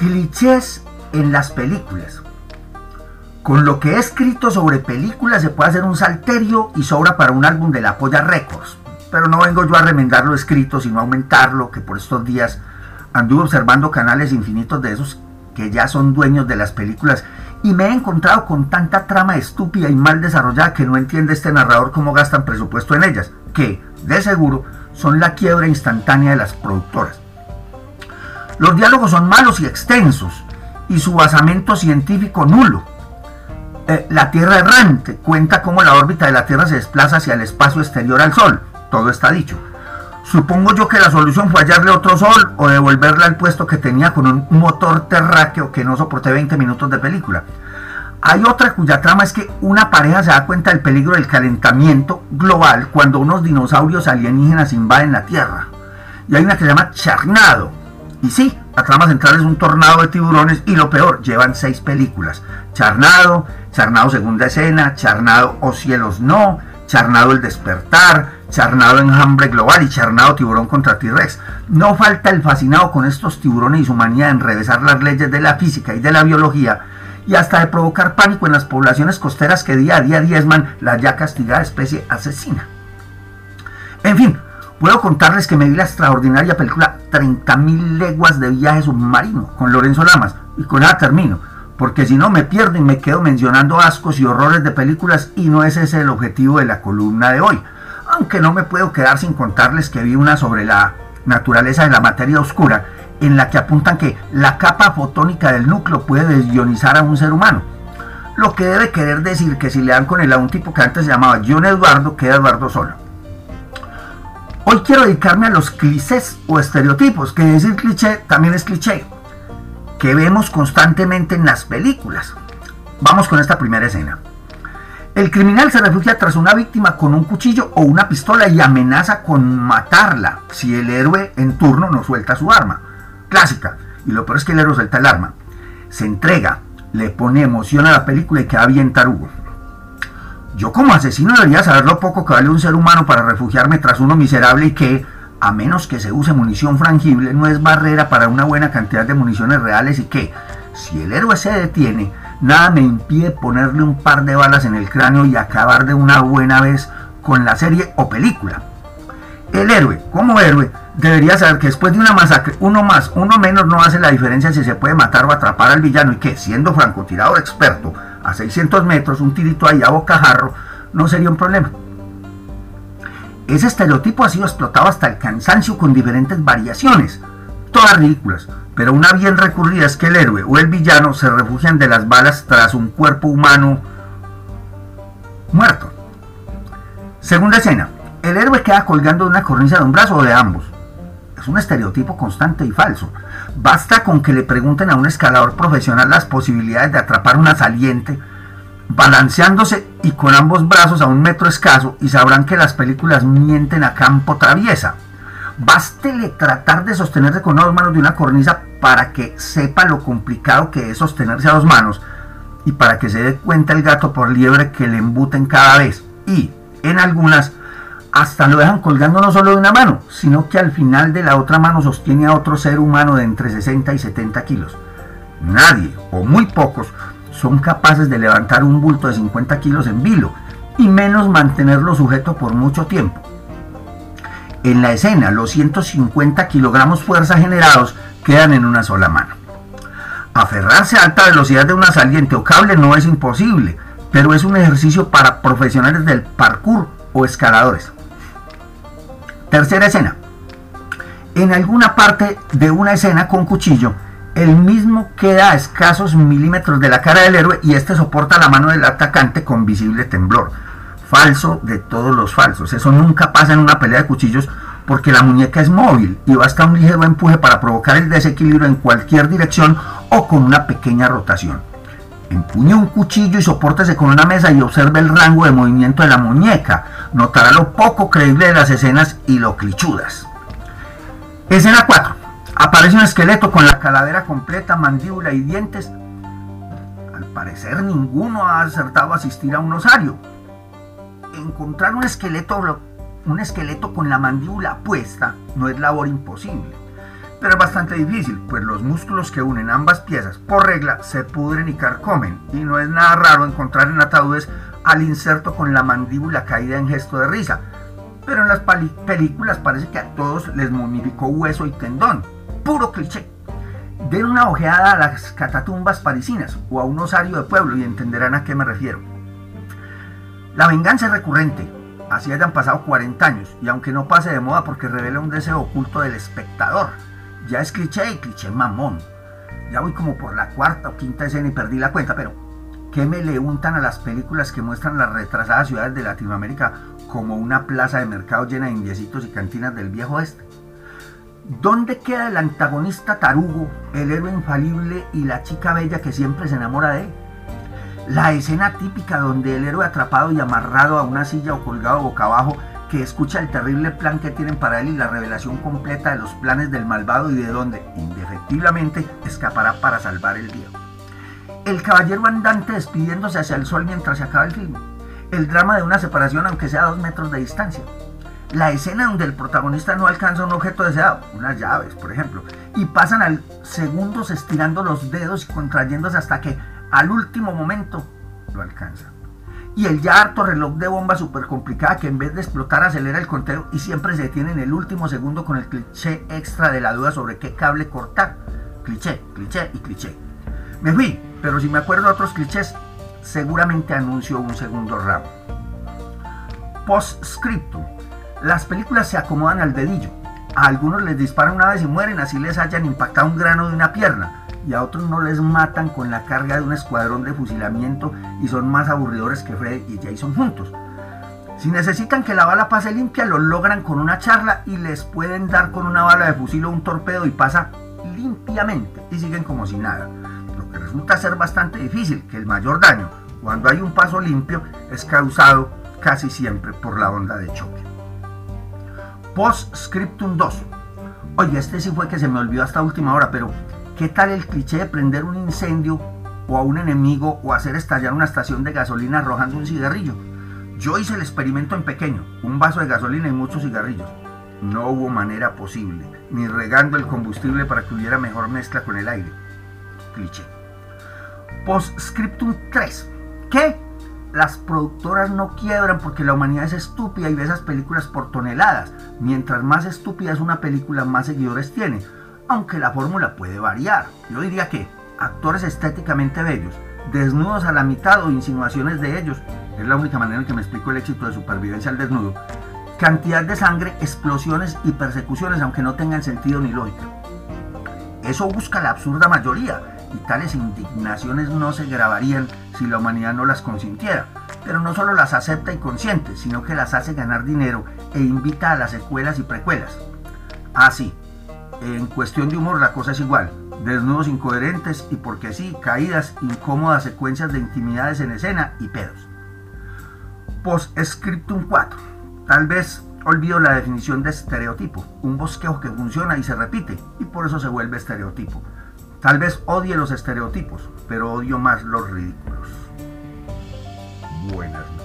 Clichés en las películas. Con lo que he escrito sobre películas se puede hacer un salterio y sobra para un álbum de la Polla Records. Pero no vengo yo a remendar lo escrito, sino a aumentarlo, que por estos días anduve observando canales infinitos de esos que ya son dueños de las películas y me he encontrado con tanta trama estúpida y mal desarrollada que no entiende este narrador cómo gastan presupuesto en ellas, que, de seguro, son la quiebra instantánea de las productoras. Los diálogos son malos y extensos, y su basamento científico nulo. Eh, la Tierra errante cuenta cómo la órbita de la Tierra se desplaza hacia el espacio exterior al Sol. Todo está dicho. Supongo yo que la solución fue hallarle otro sol o devolverle al puesto que tenía con un motor terráqueo que no soporté 20 minutos de película. Hay otra cuya trama es que una pareja se da cuenta del peligro del calentamiento global cuando unos dinosaurios alienígenas invaden la Tierra. Y hay una que se llama Charnado. Y sí, la trama central es un tornado de tiburones y lo peor, llevan seis películas. Charnado, Charnado segunda escena, Charnado o cielos no, Charnado el despertar, Charnado enjambre global y Charnado tiburón contra T-Rex. No falta el fascinado con estos tiburones y su manía de enrevesar las leyes de la física y de la biología y hasta de provocar pánico en las poblaciones costeras que día a día diezman la ya castigada especie asesina. En fin, puedo contarles que me vi la extraordinaria película 30.000 leguas de viaje submarino con Lorenzo Lamas y con nada termino, porque si no me pierdo y me quedo mencionando ascos y horrores de películas y no ese es el objetivo de la columna de hoy. Aunque no me puedo quedar sin contarles que vi una sobre la naturaleza de la materia oscura en la que apuntan que la capa fotónica del núcleo puede desionizar a un ser humano. Lo que debe querer decir que si le dan con él a un tipo que antes se llamaba John Eduardo, queda Eduardo solo. Hoy quiero dedicarme a los clichés o estereotipos, que decir cliché también es cliché, que vemos constantemente en las películas. Vamos con esta primera escena. El criminal se refugia tras una víctima con un cuchillo o una pistola y amenaza con matarla si el héroe en turno no suelta su arma clásica. Y lo peor es que el héroe suelta el arma. Se entrega, le pone emoción a la película y queda bien tarugo. Yo como asesino debería saber lo poco que vale un ser humano para refugiarme tras uno miserable y que, a menos que se use munición frangible, no es barrera para una buena cantidad de municiones reales y que, si el héroe se detiene, nada me impide ponerle un par de balas en el cráneo y acabar de una buena vez con la serie o película. El héroe, como héroe, debería saber que después de una masacre, uno más, uno menos no hace la diferencia si se puede matar o atrapar al villano y que, siendo francotirador experto, a 600 metros, un tirito ahí a bocajarro, no sería un problema. Ese estereotipo ha sido explotado hasta el cansancio con diferentes variaciones, todas ridículas, pero una bien recurrida es que el héroe o el villano se refugian de las balas tras un cuerpo humano muerto. Segunda escena, el héroe queda colgando de una cornisa de un brazo o de ambos. Es un estereotipo constante y falso. Basta con que le pregunten a un escalador profesional las posibilidades de atrapar una saliente, balanceándose y con ambos brazos a un metro escaso, y sabrán que las películas mienten a campo traviesa. Bástele tratar de sostenerse con dos manos de una cornisa para que sepa lo complicado que es sostenerse a dos manos y para que se dé cuenta el gato por liebre que le embuten cada vez. Y, en algunas, hasta lo dejan colgando no solo de una mano, sino que al final de la otra mano sostiene a otro ser humano de entre 60 y 70 kilos. Nadie, o muy pocos, son capaces de levantar un bulto de 50 kilos en vilo, y menos mantenerlo sujeto por mucho tiempo. En la escena, los 150 kilogramos fuerza generados quedan en una sola mano. Aferrarse a alta velocidad de una saliente o cable no es imposible, pero es un ejercicio para profesionales del parkour o escaladores. Tercera escena. En alguna parte de una escena con cuchillo, el mismo queda a escasos milímetros de la cara del héroe y este soporta la mano del atacante con visible temblor. Falso de todos los falsos. Eso nunca pasa en una pelea de cuchillos porque la muñeca es móvil y basta un ligero empuje para provocar el desequilibrio en cualquier dirección o con una pequeña rotación. Empuñe un cuchillo y sopórtese con una mesa y observe el rango de movimiento de la muñeca. Notará lo poco creíble de las escenas y lo clichudas. Escena 4. Aparece un esqueleto con la calavera completa, mandíbula y dientes. Al parecer ninguno ha acertado a asistir a un osario. Encontrar un esqueleto con la mandíbula puesta no es labor imposible. Pero es bastante difícil, pues los músculos que unen ambas piezas por regla se pudren y carcomen, y no es nada raro encontrar en ataúdes al inserto con la mandíbula caída en gesto de risa, pero en las películas parece que a todos les momificó hueso y tendón, puro cliché. Den una ojeada a las catatumbas parisinas o a un osario de pueblo y entenderán a qué me refiero. La venganza es recurrente, así hayan pasado 40 años, y aunque no pase de moda porque revela un deseo oculto del espectador, ya es cliché y cliché mamón. Ya voy como por la cuarta o quinta escena y perdí la cuenta, pero ¿qué me le untan a las películas que muestran las retrasadas ciudades de Latinoamérica como una plaza de mercado llena de indiecitos y cantinas del viejo oeste? ¿Dónde queda el antagonista tarugo, el héroe infalible y la chica bella que siempre se enamora de él? La escena típica donde el héroe atrapado y amarrado a una silla o colgado boca abajo que escucha el terrible plan que tienen para él y la revelación completa de los planes del malvado y de donde, indefectiblemente, escapará para salvar el día. El caballero andante despidiéndose hacia el sol mientras se acaba el film. El drama de una separación aunque sea a dos metros de distancia. La escena donde el protagonista no alcanza un objeto deseado, unas llaves, por ejemplo, y pasan al segundos estirando los dedos y contrayéndose hasta que al último momento lo alcanza. Y el ya harto reloj de bomba súper complicada que en vez de explotar acelera el conteo y siempre se detiene en el último segundo con el cliché extra de la duda sobre qué cable cortar. Cliché, cliché y cliché. Me fui, pero si me acuerdo de otros clichés, seguramente anuncio un segundo ramo. Postscriptum. Las películas se acomodan al dedillo. A algunos les disparan una vez y mueren, así les hayan impactado un grano de una pierna y a otros no les matan con la carga de un escuadrón de fusilamiento y son más aburridores que Fred y Jason juntos. Si necesitan que la bala pase limpia, lo logran con una charla y les pueden dar con una bala de fusil o un torpedo y pasa limpiamente y siguen como si nada. Lo que resulta ser bastante difícil, que el mayor daño, cuando hay un paso limpio, es causado casi siempre por la onda de choque. Postscriptum 2. Oye, este sí fue que se me olvidó hasta última hora, pero ¿Qué tal el cliché de prender un incendio o a un enemigo o hacer estallar una estación de gasolina arrojando un cigarrillo? Yo hice el experimento en pequeño, un vaso de gasolina y muchos cigarrillos. No hubo manera posible, ni regando el combustible para que hubiera mejor mezcla con el aire. Cliché. Postscriptum 3. ¿Qué? Las productoras no quiebran porque la humanidad es estúpida y ve esas películas por toneladas. Mientras más estúpida es una película, más seguidores tiene aunque la fórmula puede variar. Yo diría que actores estéticamente bellos, desnudos a la mitad o insinuaciones de ellos, es la única manera en que me explico el éxito de supervivencia al desnudo, cantidad de sangre, explosiones y persecuciones, aunque no tengan sentido ni lógica. Eso busca la absurda mayoría, y tales indignaciones no se grabarían si la humanidad no las consintiera. Pero no solo las acepta y consiente, sino que las hace ganar dinero e invita a las secuelas y precuelas. Así, ah, en cuestión de humor la cosa es igual. Desnudos incoherentes y porque sí, caídas, incómodas secuencias de intimidades en escena y pedos. Postscriptum 4. Tal vez olvido la definición de estereotipo, un bosquejo que funciona y se repite y por eso se vuelve estereotipo. Tal vez odie los estereotipos, pero odio más los ridículos. Buenas noches.